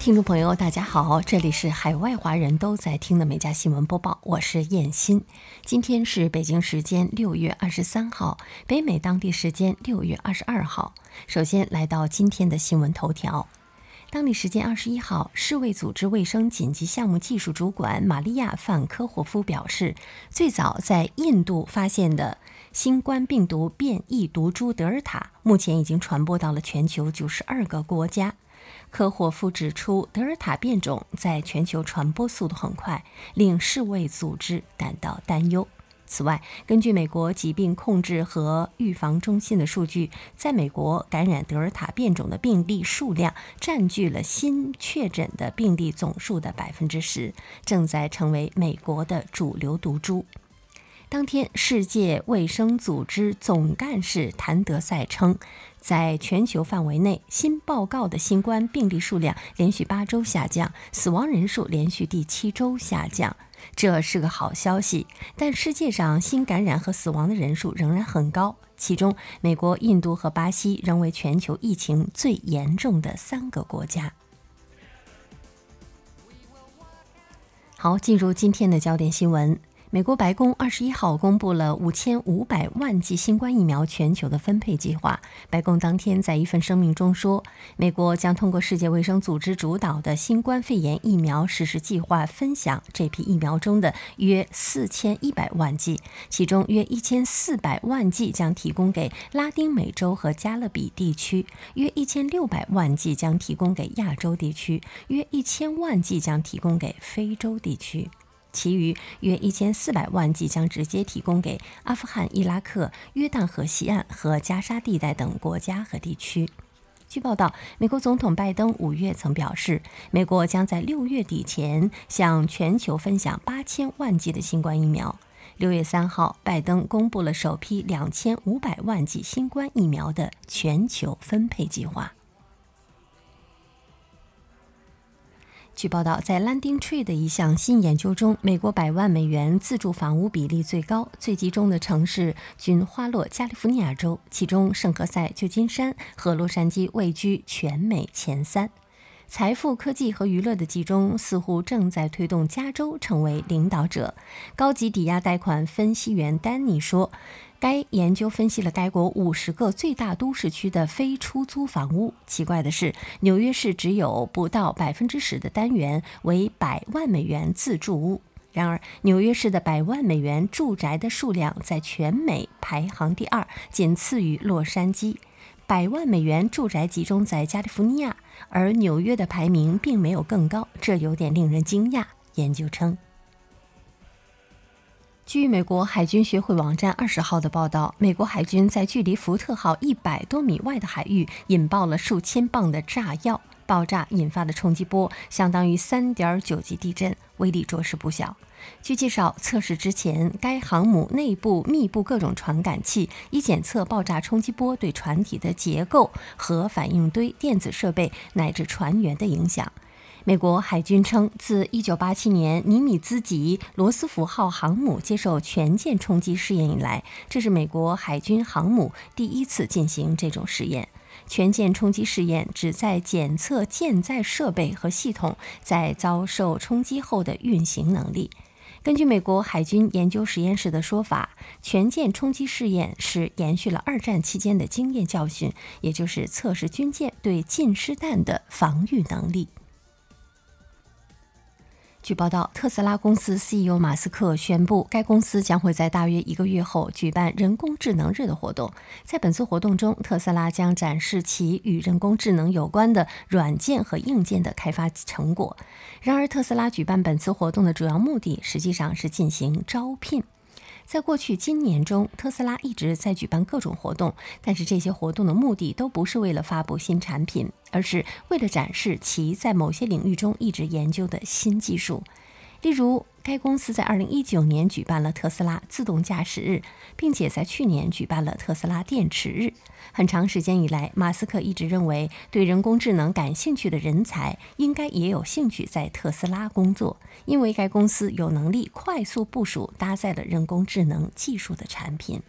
听众朋友，大家好，这里是海外华人都在听的美家新闻播报，我是燕欣。今天是北京时间六月二十三号，北美当地时间六月二十二号。首先来到今天的新闻头条。当地时间二十一号，世卫组织卫生紧急项目技术主管玛利亚·范科霍夫表示，最早在印度发现的新冠病毒变异毒株德尔塔，目前已经传播到了全球九十二个国家。科霍夫指出，德尔塔变种在全球传播速度很快，令世卫组织感到担忧。此外，根据美国疾病控制和预防中心的数据，在美国感染德尔塔变种的病例数量占据了新确诊的病例总数的百分之十，正在成为美国的主流毒株。当天，世界卫生组织总干事谭德赛称，在全球范围内，新报告的新冠病例数量连续八周下降，死亡人数连续第七周下降，这是个好消息。但世界上新感染和死亡的人数仍然很高，其中美国、印度和巴西仍为全球疫情最严重的三个国家。好，进入今天的焦点新闻。美国白宫二十一号公布了五千五百万剂新冠疫苗全球的分配计划。白宫当天在一份声明中说，美国将通过世界卫生组织主导的新冠肺炎疫苗实施计划，分享这批疫苗中的约四千一百万剂，其中约一千四百万剂将提供给拉丁美洲和加勒比地区，约一千六百万剂将提供给亚洲地区，约一千万剂将提供给非洲地区。其余约一千四百万剂将直接提供给阿富汗、伊拉克、约旦河西岸和加沙地带等国家和地区。据报道，美国总统拜登五月曾表示，美国将在六月底前向全球分享八千万剂的新冠疫苗。六月三号，拜登公布了首批两千五百万剂新冠疫苗的全球分配计划。据报道，在 Landing Tree 的一项新研究中，美国百万美元自住房屋比例最高、最集中的城市均花落加利福尼亚州，其中圣何塞、旧金山和洛杉矶位居全美前三。财富、科技和娱乐的集中似乎正在推动加州成为领导者。高级抵押贷款分析员丹尼说。该研究分析了该国五十个最大都市区的非出租房屋。奇怪的是，纽约市只有不到百分之十的单元为百万美元自住屋。然而，纽约市的百万美元住宅的数量在全美排行第二，仅次于洛杉矶。百万美元住宅集中在加利福尼亚，而纽约的排名并没有更高，这有点令人惊讶。研究称。据美国海军学会网站二十号的报道，美国海军在距离福特号一百多米外的海域引爆了数千磅的炸药，爆炸引发的冲击波相当于三点九级地震，威力着实不小。据介绍，测试之前，该航母内部密布各种传感器，以检测爆炸冲击波对船体的结构、核反应堆、电子设备乃至船员的影响。美国海军称，自1987年尼米兹级罗斯福号航母接受全舰冲击试验以来，这是美国海军航母第一次进行这种实验。全舰冲击试验旨在检测舰载设备和系统在遭受冲击后的运行能力。根据美国海军研究实验室的说法，全舰冲击试验是延续了二战期间的经验教训，也就是测试军舰对近湿弹的防御能力。据报道，特斯拉公司 CEO 马斯克宣布，该公司将会在大约一个月后举办人工智能日的活动。在本次活动中，特斯拉将展示其与人工智能有关的软件和硬件的开发成果。然而，特斯拉举办本次活动的主要目的实际上是进行招聘。在过去今年中，特斯拉一直在举办各种活动，但是这些活动的目的都不是为了发布新产品，而是为了展示其在某些领域中一直研究的新技术。例如，该公司在2019年举办了特斯拉自动驾驶日，并且在去年举办了特斯拉电池日。很长时间以来，马斯克一直认为，对人工智能感兴趣的人才应该也有兴趣在特斯拉工作，因为该公司有能力快速部署搭载了人工智能技术的产品。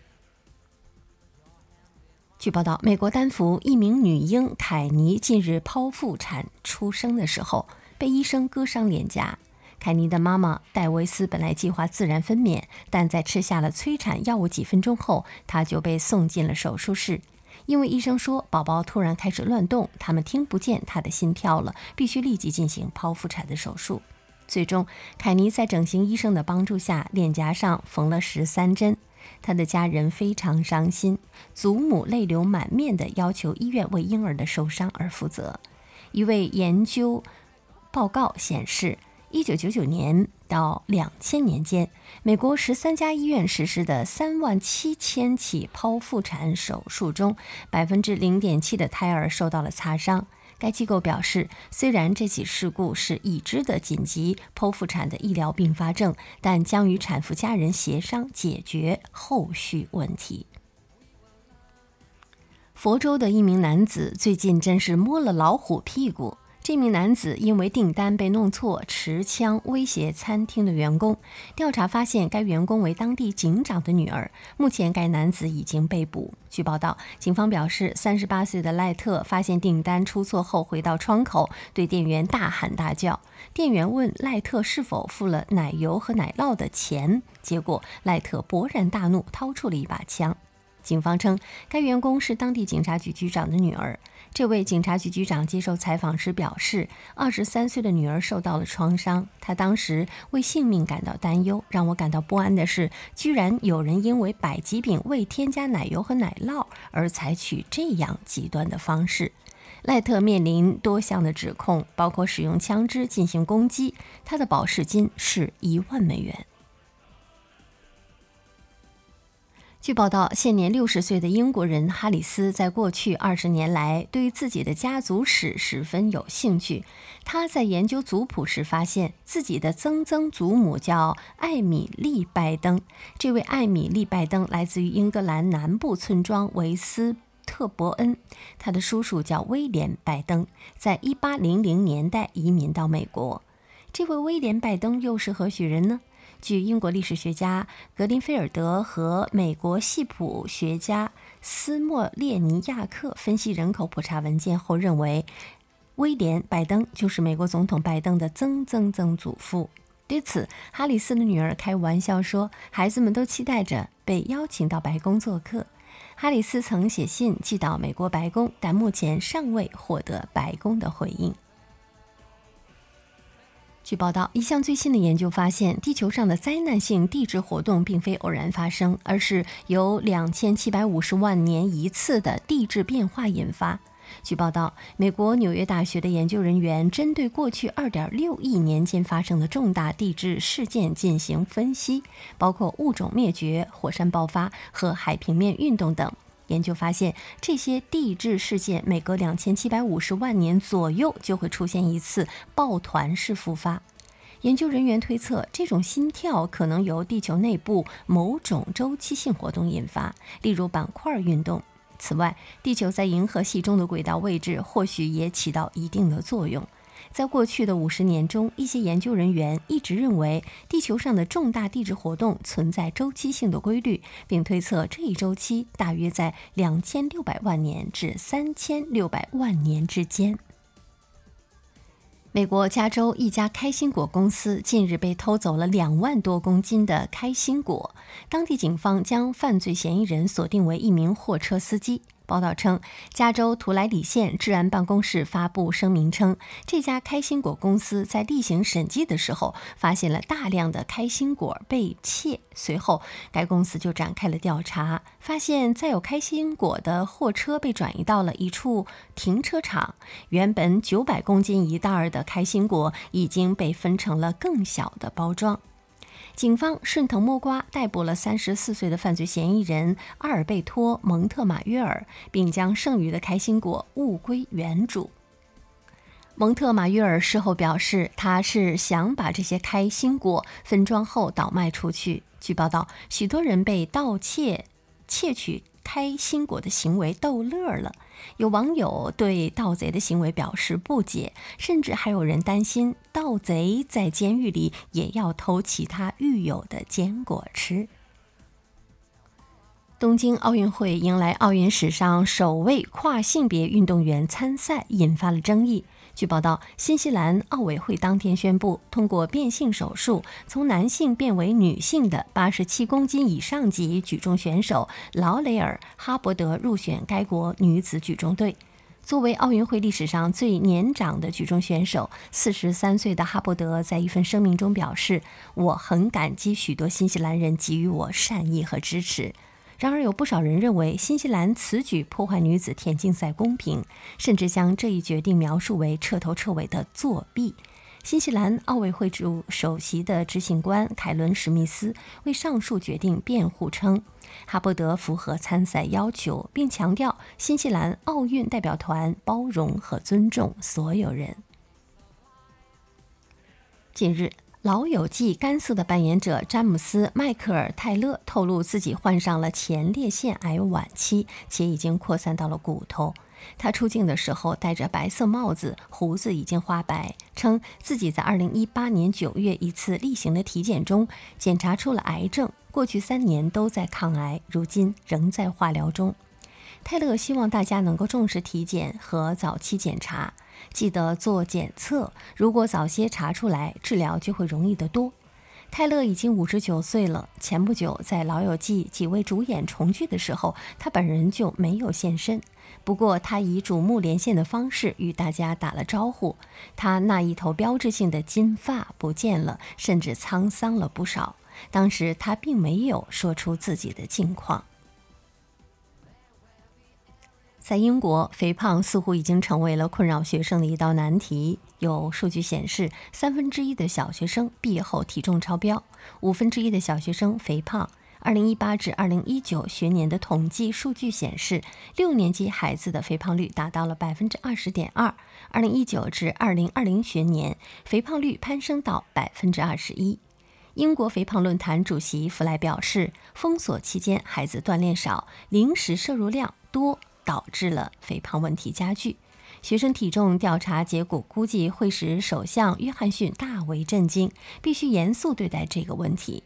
据报道，美国丹佛一名女婴凯尼近日剖腹产出生的时候，被医生割伤脸颊。凯尼的妈妈戴维斯本来计划自然分娩，但在吃下了催产药物几分钟后，她就被送进了手术室。因为医生说宝宝突然开始乱动，他们听不见她的心跳了，必须立即进行剖腹产的手术。最终，凯尼在整形医生的帮助下，脸颊上缝了十三针。他的家人非常伤心，祖母泪流满面地要求医院为婴儿的受伤而负责。一位研究报告显示，1999年到2000年间，美国13家医院实施的3万七千起剖腹产手术中，0.7%的胎儿受到了擦伤。该机构表示，虽然这起事故是已知的紧急剖腹产的医疗并发症，但将与产妇家人协商解决后续问题。佛州的一名男子最近真是摸了老虎屁股。这名男子因为订单被弄错，持枪威胁餐厅的员工。调查发现，该员工为当地警长的女儿。目前，该男子已经被捕。据报道，警方表示，三十八岁的赖特发现订单出错后，回到窗口对店员大喊大叫。店员问赖特是否付了奶油和奶酪的钱，结果赖特勃然大怒，掏出了一把枪。警方称，该员工是当地警察局局长的女儿。这位警察局局长接受采访时表示，二十三岁的女儿受到了创伤，他当时为性命感到担忧。让我感到不安的是，居然有人因为百吉饼未添加奶油和奶酪而采取这样极端的方式。赖特面临多项的指控，包括使用枪支进行攻击。他的保释金是一万美元。据报道，现年六十岁的英国人哈里斯在过去二十年来对自己的家族史十分有兴趣。他在研究族谱时发现，自己的曾曾祖母叫艾米丽·拜登。这位艾米丽·拜登来自于英格兰南部村庄维斯特伯恩。他的叔叔叫威廉·拜登，在一八零零年代移民到美国。这位威廉·拜登又是何许人呢？据英国历史学家格林菲尔德和美国系谱学家斯莫列尼亚克分析人口普查文件后认为，威廉·拜登就是美国总统拜登的曾曾曾祖父。对此，哈里斯的女儿开玩笑说：“孩子们都期待着被邀请到白宫做客。”哈里斯曾写信寄到美国白宫，但目前尚未获得白宫的回应。据报道，一项最新的研究发现，地球上的灾难性地质活动并非偶然发生，而是由两千七百五十万年一次的地质变化引发。据报道，美国纽约大学的研究人员针对过去二点六亿年间发生的重大地质事件进行分析，包括物种灭绝、火山爆发和海平面运动等。研究发现，这些地质事件每隔两千七百五十万年左右就会出现一次抱团式复发。研究人员推测，这种心跳可能由地球内部某种周期性活动引发，例如板块运动。此外，地球在银河系中的轨道位置或许也起到一定的作用。在过去的五十年中，一些研究人员一直认为地球上的重大地质活动存在周期性的规律，并推测这一周期大约在两千六百万年至三千六百万年之间。美国加州一家开心果公司近日被偷走了两万多公斤的开心果，当地警方将犯罪嫌疑人锁定为一名货车司机。报道称，加州图莱里县治安办公室发布声明称，这家开心果公司在例行审计的时候发现了大量的开心果被窃。随后，该公司就展开了调查，发现载有开心果的货车被转移到了一处停车场。原本九百公斤一袋的开心果已经被分成了更小的包装。警方顺藤摸瓜逮捕了三十四岁的犯罪嫌疑人阿尔贝托·蒙特马约尔，并将剩余的开心果物归原主。蒙特马约尔事后表示，他是想把这些开心果分装后倒卖出去。据报道，许多人被盗窃、窃取。开心果的行为逗乐了，有网友对盗贼的行为表示不解，甚至还有人担心盗贼在监狱里也要偷其他狱友的坚果吃。东京奥运会迎来奥运史上首位跨性别运动员参赛，引发了争议。据报道，新西兰奥委会当天宣布，通过变性手术从男性变为女性的87公斤以上级举重选手劳雷尔·哈伯德入选该国女子举重队。作为奥运会历史上最年长的举重选手，四十三岁的哈伯德在一份声明中表示：“我很感激许多新西兰人给予我善意和支持。”然而，有不少人认为新西兰此举破坏女子田径赛公平，甚至将这一决定描述为彻头彻尾的作弊。新西兰奥委会主首席的执行官凯伦·史密斯为上述决定辩护称，哈伯德符合参赛要求，并强调新西兰奥运代表团包容和尊重所有人。近日。《老友记》干涩的扮演者詹姆斯·迈克尔·泰勒透露，自己患上了前列腺癌晚期，且已经扩散到了骨头。他出镜的时候戴着白色帽子，胡子已经花白，称自己在2018年9月一次例行的体检中检查出了癌症，过去三年都在抗癌，如今仍在化疗中。泰勒希望大家能够重视体检和早期检查，记得做检测。如果早些查出来，治疗就会容易得多。泰勒已经五十九岁了。前不久，在《老友记》几位主演重聚的时候，他本人就没有现身。不过，他以瞩目连线的方式与大家打了招呼。他那一头标志性的金发不见了，甚至沧桑了不少。当时他并没有说出自己的近况。在英国，肥胖似乎已经成为了困扰学生的一道难题。有数据显示，三分之一的小学生毕业后体重超标，五分之一的小学生肥胖。二零一八至二零一九学年的统计数据显示，六年级孩子的肥胖率达到了百分之二十点二。二零一九至二零二零学年，肥胖率攀升到百分之二十一。英国肥胖论坛主席弗莱表示，封锁期间孩子锻炼少，零食摄入量多。导致了肥胖问题加剧。学生体重调查结果估计会使首相约翰逊大为震惊，必须严肃对待这个问题。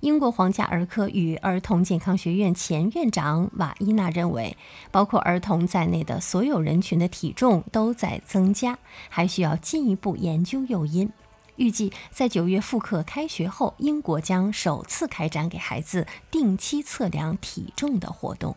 英国皇家儿科与儿童健康学院前院长瓦伊娜认为，包括儿童在内的所有人群的体重都在增加，还需要进一步研究诱因。预计在九月复课开学后，英国将首次开展给孩子定期测量体重的活动。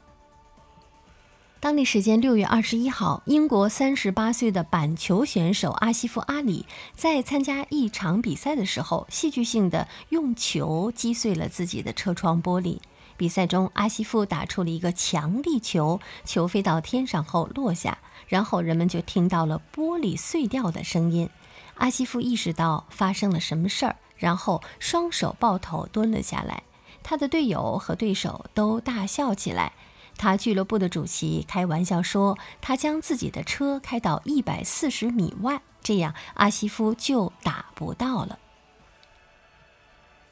当地时间六月二十一号，英国三十八岁的板球选手阿西夫·阿里在参加一场比赛的时候，戏剧性的用球击碎了自己的车窗玻璃。比赛中，阿西夫打出了一个强力球，球飞到天上后落下，然后人们就听到了玻璃碎掉的声音。阿西夫意识到发生了什么事儿，然后双手抱头蹲了下来。他的队友和对手都大笑起来。他俱乐部的主席开玩笑说：“他将自己的车开到一百四十米外，这样阿西夫就打不到了。”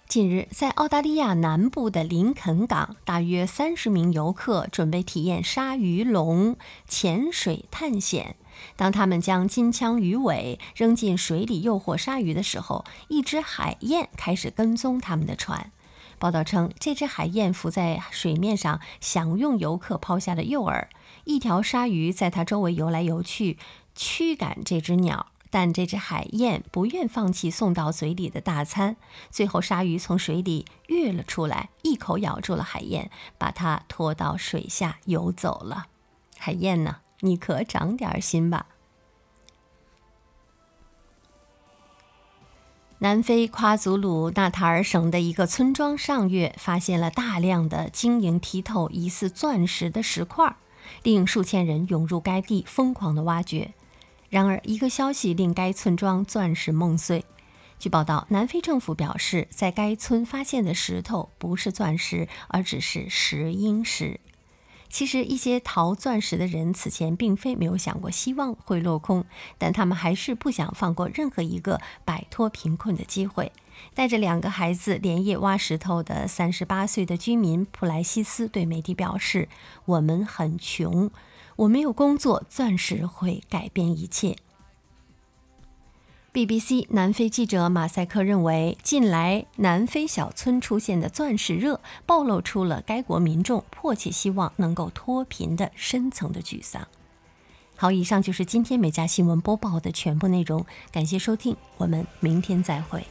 近日，在澳大利亚南部的林肯港，大约三十名游客准备体验鲨鱼龙潜水探险。当他们将金枪鱼尾扔进水里诱惑鲨鱼的时候，一只海燕开始跟踪他们的船。报道称，这只海燕浮在水面上，享用游客抛下的诱饵。一条鲨鱼在它周围游来游去，驱赶这只鸟。但这只海燕不愿放弃送到嘴里的大餐。最后，鲨鱼从水里跃了出来，一口咬住了海燕，把它拖到水下游走了。海燕呢？你可长点心吧。南非夸祖鲁纳塔尔省的一个村庄上月发现了大量的晶莹剔透、疑似钻石的石块，令数千人涌入该地疯狂地挖掘。然而，一个消息令该村庄钻石梦碎。据报道，南非政府表示，在该村发现的石头不是钻石，而只是石英石。其实，一些淘钻石的人此前并非没有想过希望会落空，但他们还是不想放过任何一个摆脱贫困的机会。带着两个孩子连夜挖石头的三十八岁的居民普莱西斯对媒体表示：“我们很穷，我没有工作，钻石会改变一切。” BBC 南非记者马赛克认为，近来南非小村出现的钻石热，暴露出了该国民众迫切希望能够脱贫的深层的沮丧。好，以上就是今天美家新闻播报的全部内容，感谢收听，我们明天再会。